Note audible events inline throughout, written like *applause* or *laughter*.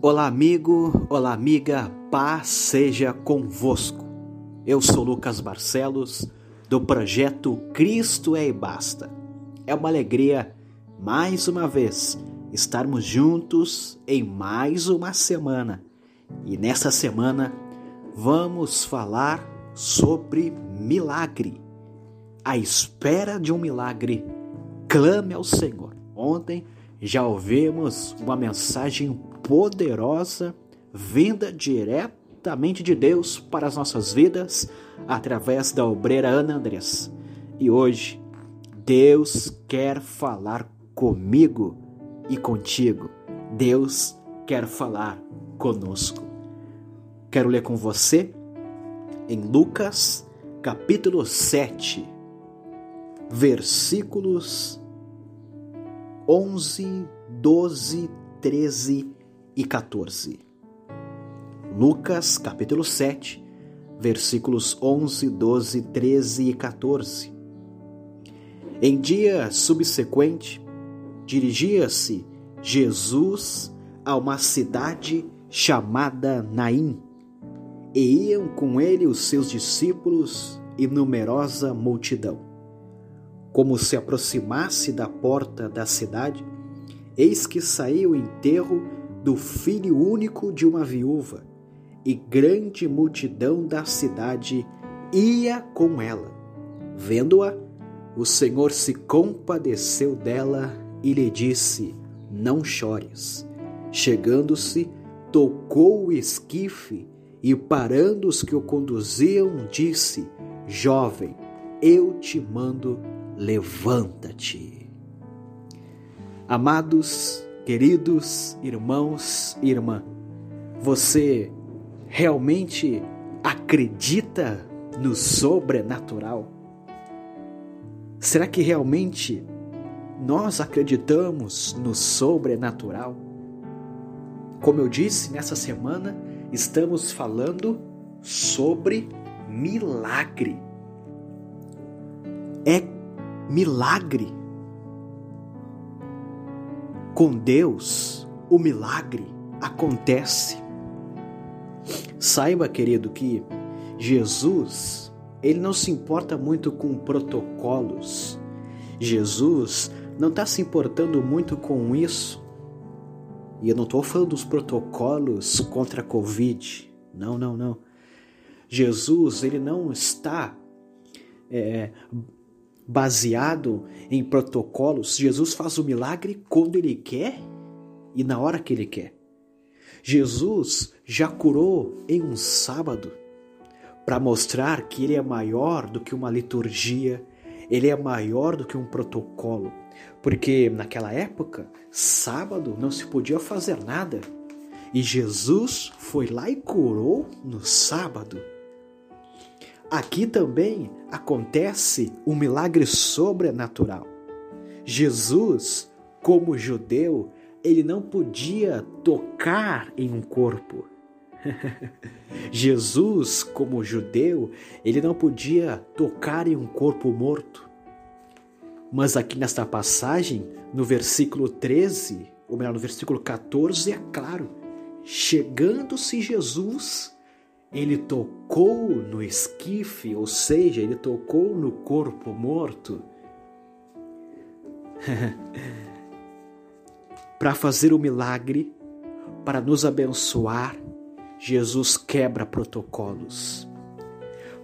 Olá, amigo, olá, amiga, paz seja convosco. Eu sou Lucas Barcelos, do projeto Cristo é e Basta. É uma alegria, mais uma vez, estarmos juntos em mais uma semana. E nessa semana vamos falar sobre milagre. À espera de um milagre, clame ao Senhor. Ontem já ouvimos uma mensagem poderosa vinda diretamente de Deus para as nossas vidas através da obreira Ana Andrés. E hoje Deus quer falar comigo e contigo. Deus quer falar conosco. Quero ler com você em Lucas, capítulo 7, versículos 11, 12, 13 e 14. Lucas, capítulo 7, versículos 11, 12, 13 e 14. Em dia subsequente, dirigia-se Jesus a uma cidade chamada Naim, e iam com ele os seus discípulos e numerosa multidão. Como se aproximasse da porta da cidade, eis que saiu o enterro do filho único de uma viúva, e grande multidão da cidade ia com ela. Vendo-a, o Senhor se compadeceu dela e lhe disse: Não chores. Chegando-se, tocou o esquife e, parando os que o conduziam, disse: Jovem, eu te mando, levanta-te. Amados, Queridos irmãos e irmã, você realmente acredita no sobrenatural? Será que realmente nós acreditamos no sobrenatural? Como eu disse, nessa semana estamos falando sobre milagre. É milagre com Deus, o milagre acontece. Saiba, querido, que Jesus, ele não se importa muito com protocolos. Jesus não está se importando muito com isso. E eu não estou falando dos protocolos contra a Covid. Não, não, não. Jesus, ele não está é, baseado em protocolos. Jesus faz o milagre quando ele quer e na hora que ele quer. Jesus já curou em um sábado para mostrar que ele é maior do que uma liturgia, ele é maior do que um protocolo, porque naquela época, sábado não se podia fazer nada. E Jesus foi lá e curou no sábado. Aqui também acontece um milagre sobrenatural. Jesus, como judeu, ele não podia tocar em um corpo. *laughs* Jesus, como judeu, ele não podia tocar em um corpo morto. Mas aqui nesta passagem, no versículo 13, ou melhor, no versículo 14, é claro: chegando-se Jesus ele tocou no esquife, ou seja, ele tocou no corpo morto. *laughs* para fazer o milagre, para nos abençoar, Jesus quebra protocolos.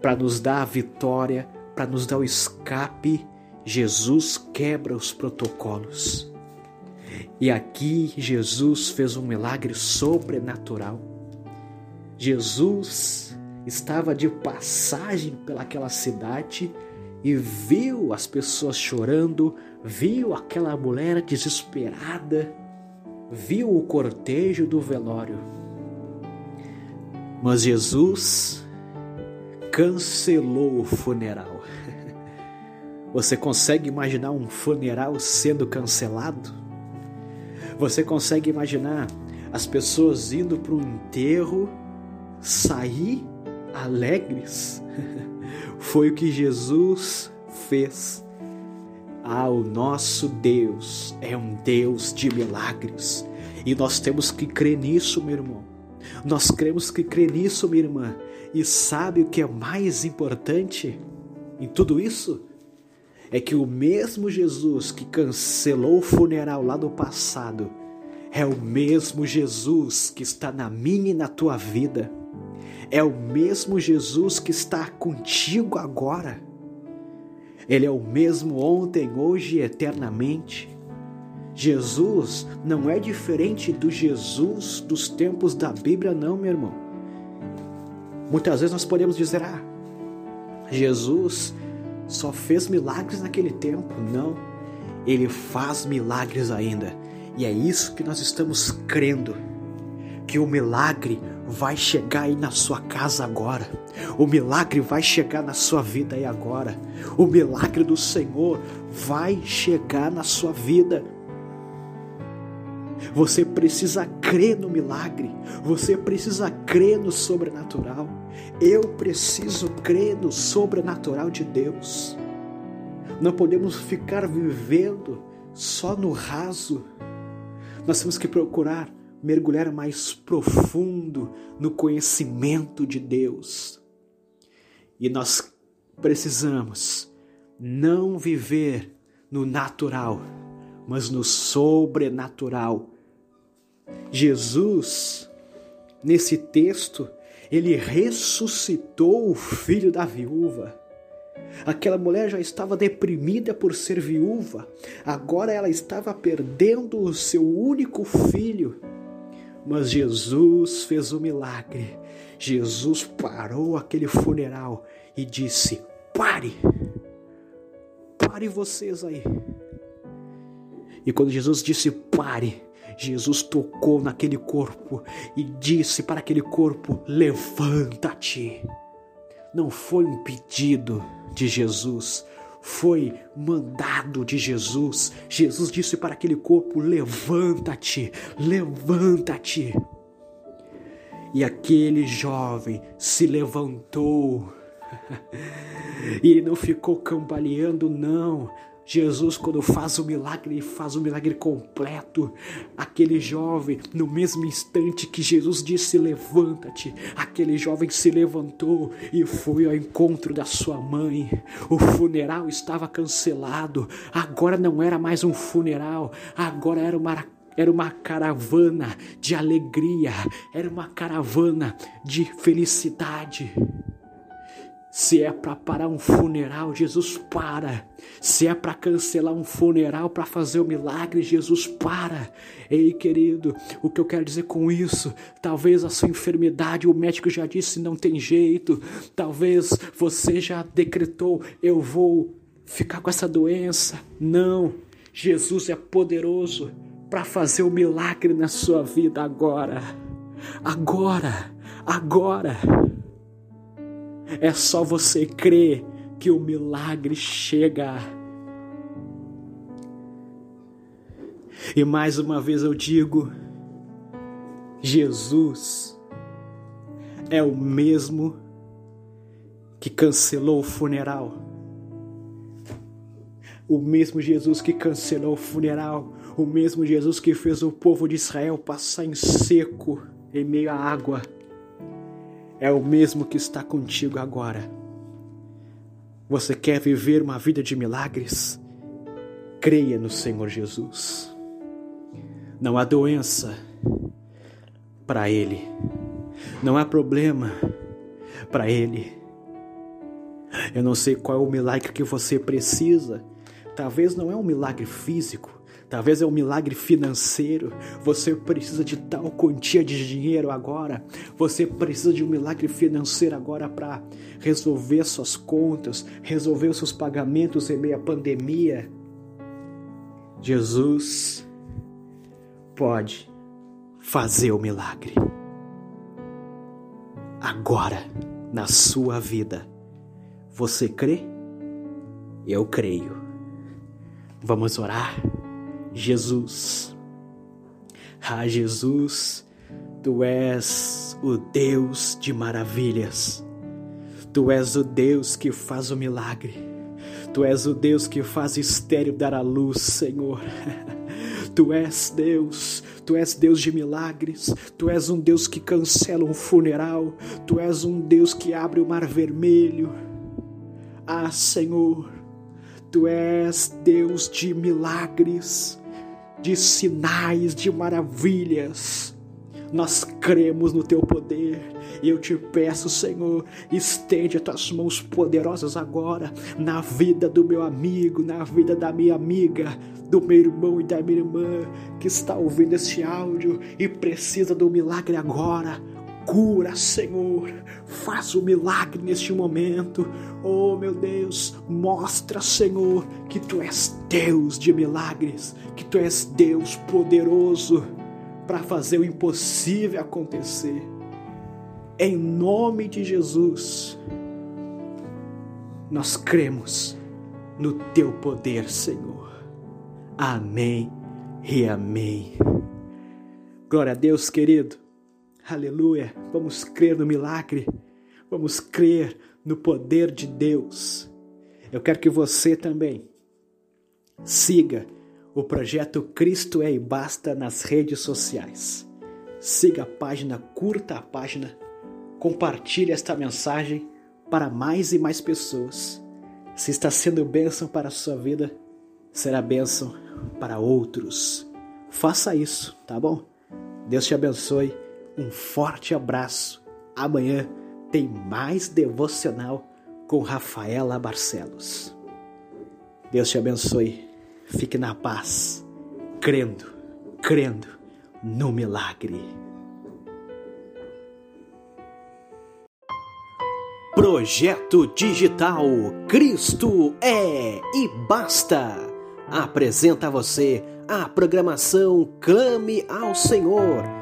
Para nos dar a vitória, para nos dar o escape, Jesus quebra os protocolos. E aqui Jesus fez um milagre sobrenatural Jesus estava de passagem pelaquela cidade e viu as pessoas chorando, viu aquela mulher desesperada, viu o cortejo do velório. Mas Jesus cancelou o funeral. *laughs* Você consegue imaginar um funeral sendo cancelado? Você consegue imaginar as pessoas indo para o enterro sair alegres. *laughs* Foi o que Jesus fez. Ah, o nosso Deus é um Deus de milagres. E nós temos que crer nisso, meu irmão. Nós cremos que crer nisso, minha irmã. E sabe o que é mais importante em tudo isso? É que o mesmo Jesus que cancelou o funeral lá no passado é o mesmo Jesus que está na minha e na tua vida. É o mesmo Jesus que está contigo agora. Ele é o mesmo ontem, hoje e eternamente. Jesus não é diferente do Jesus dos tempos da Bíblia, não, meu irmão. Muitas vezes nós podemos dizer: ah, Jesus só fez milagres naquele tempo. Não, ele faz milagres ainda. E é isso que nós estamos crendo: que o milagre vai chegar aí na sua casa agora. O milagre vai chegar na sua vida aí agora. O milagre do Senhor vai chegar na sua vida. Você precisa crer no milagre, você precisa crer no sobrenatural. Eu preciso crer no sobrenatural de Deus. Não podemos ficar vivendo só no raso. Nós temos que procurar mergulhar mais profundo no conhecimento de Deus. E nós precisamos não viver no natural, mas no sobrenatural Jesus, nesse texto, ele ressuscitou o filho da viúva. Aquela mulher já estava deprimida por ser viúva, agora ela estava perdendo o seu único filho. Mas Jesus fez o um milagre. Jesus parou aquele funeral e disse: Pare! Pare vocês aí. E quando Jesus disse pare, Jesus tocou naquele corpo e disse para aquele corpo: Levanta-te. Não foi um pedido de Jesus, foi mandado de Jesus. Jesus disse para aquele corpo: Levanta-te, levanta-te. E aquele jovem se levantou. *laughs* e ele não ficou cambaleando, não Jesus, quando faz o milagre, faz o milagre completo. Aquele jovem, no mesmo instante que Jesus disse: Levanta-te, aquele jovem se levantou e foi ao encontro da sua mãe. O funeral estava cancelado, agora não era mais um funeral, agora era uma era uma caravana de alegria, era uma caravana de felicidade. Se é para parar um funeral, Jesus para. Se é para cancelar um funeral, para fazer o um milagre, Jesus para. Ei, querido, o que eu quero dizer com isso? Talvez a sua enfermidade, o médico já disse não tem jeito. Talvez você já decretou, eu vou ficar com essa doença. Não. Jesus é poderoso para fazer o um milagre na sua vida agora. Agora. Agora. É só você crer que o milagre chega. E mais uma vez eu digo: Jesus é o mesmo que cancelou o funeral. O mesmo Jesus que cancelou o funeral, o mesmo Jesus que fez o povo de Israel passar em seco em meio à água é o mesmo que está contigo agora. Você quer viver uma vida de milagres? Creia no Senhor Jesus. Não há doença para Ele, não há problema para Ele. Eu não sei qual é o milagre que você precisa. Talvez não é um milagre físico, Talvez é um milagre financeiro. Você precisa de tal quantia de dinheiro agora. Você precisa de um milagre financeiro agora para resolver suas contas, resolver os seus pagamentos em meio à pandemia. Jesus pode fazer o milagre. Agora, na sua vida. Você crê? Eu creio. Vamos orar? Jesus. Ah, Jesus, tu és o Deus de maravilhas. Tu és o Deus que faz o milagre. Tu és o Deus que faz estéreo dar a luz, Senhor. *laughs* Tu és Deus, Tu és Deus de milagres, Tu és um Deus que cancela um funeral, Tu és um Deus que abre o mar vermelho. Ah, Senhor, Tu és Deus de milagres, de sinais, de maravilhas. Nós cremos no teu poder e eu te peço, Senhor, estende as tuas mãos poderosas agora na vida do meu amigo, na vida da minha amiga, do meu irmão e da minha irmã que está ouvindo este áudio e precisa do milagre agora. Cura, Senhor, faz o um milagre neste momento. Oh, meu Deus, mostra, Senhor, que tu és Deus de milagres, que tu és Deus poderoso para fazer o impossível acontecer. Em nome de Jesus, nós cremos no teu poder, Senhor. Amém e amém. Glória a Deus, querido. Aleluia. Vamos crer no milagre. Vamos crer no poder de Deus. Eu quero que você também siga o projeto Cristo é e Basta nas redes sociais. Siga a página, curta a página, compartilhe esta mensagem para mais e mais pessoas. Se está sendo bênção para a sua vida, será bênção para outros. Faça isso, tá bom? Deus te abençoe. Um forte abraço. Amanhã tem mais devocional com Rafaela Barcelos. Deus te abençoe. Fique na paz, crendo, crendo no milagre. Projeto Digital Cristo é e basta. Apresenta a você a programação Clame ao Senhor.